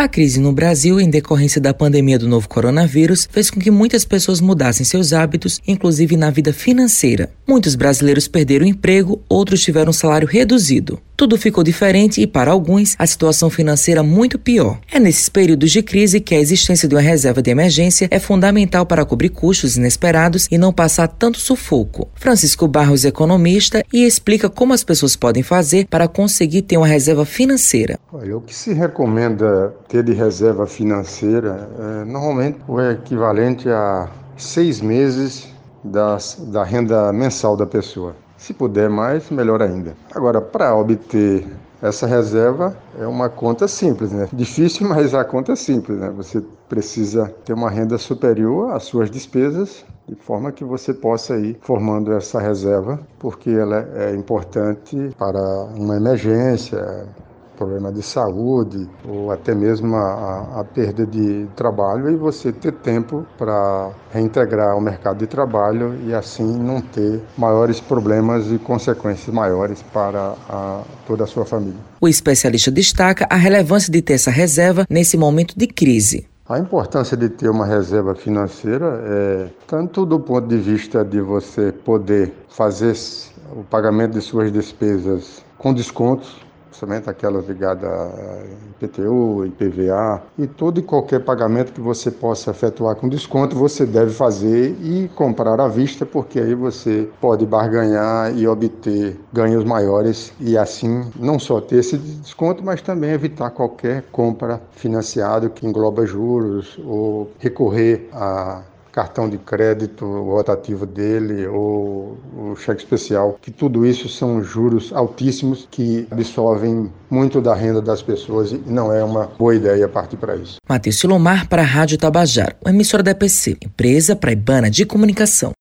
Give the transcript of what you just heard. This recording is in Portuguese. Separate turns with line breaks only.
A crise no Brasil, em decorrência da pandemia do novo coronavírus, fez com que muitas pessoas mudassem seus hábitos, inclusive na vida financeira. Muitos brasileiros perderam o emprego, outros tiveram um salário reduzido. Tudo ficou diferente e, para alguns, a situação financeira muito pior. É nesses períodos de crise que a existência de uma reserva de emergência é fundamental para cobrir custos inesperados e não passar tanto sufoco. Francisco Barros, economista, e explica como as pessoas podem fazer para conseguir ter uma reserva financeira.
Olha, o que se recomenda ter de reserva financeira é normalmente o equivalente a seis meses das, da renda mensal da pessoa. Se puder mais, melhor ainda. Agora, para obter essa reserva é uma conta simples, né? Difícil, mas a conta é simples, né? Você precisa ter uma renda superior às suas despesas, de forma que você possa ir formando essa reserva, porque ela é importante para uma emergência, problema de saúde ou até mesmo a, a perda de trabalho e você ter tempo para reintegrar o mercado de trabalho e assim não ter maiores problemas e consequências maiores para a, toda a sua família.
O especialista destaca a relevância de ter essa reserva nesse momento de crise.
A importância de ter uma reserva financeira é tanto do ponto de vista de você poder fazer o pagamento de suas despesas com descontos somente aquelas ligadas a IPTU, IPVA e todo e qualquer pagamento que você possa efetuar com desconto, você deve fazer e comprar à vista, porque aí você pode barganhar e obter ganhos maiores e assim não só ter esse desconto, mas também evitar qualquer compra financiada que engloba juros ou recorrer a cartão de crédito rotativo dele ou o cheque especial, que tudo isso são juros altíssimos que absorvem muito da renda das pessoas e não é uma boa ideia partir para isso.
Matheus Silomar para a Rádio Tabajaro, emissora da EPC, empresa praibana de comunicação.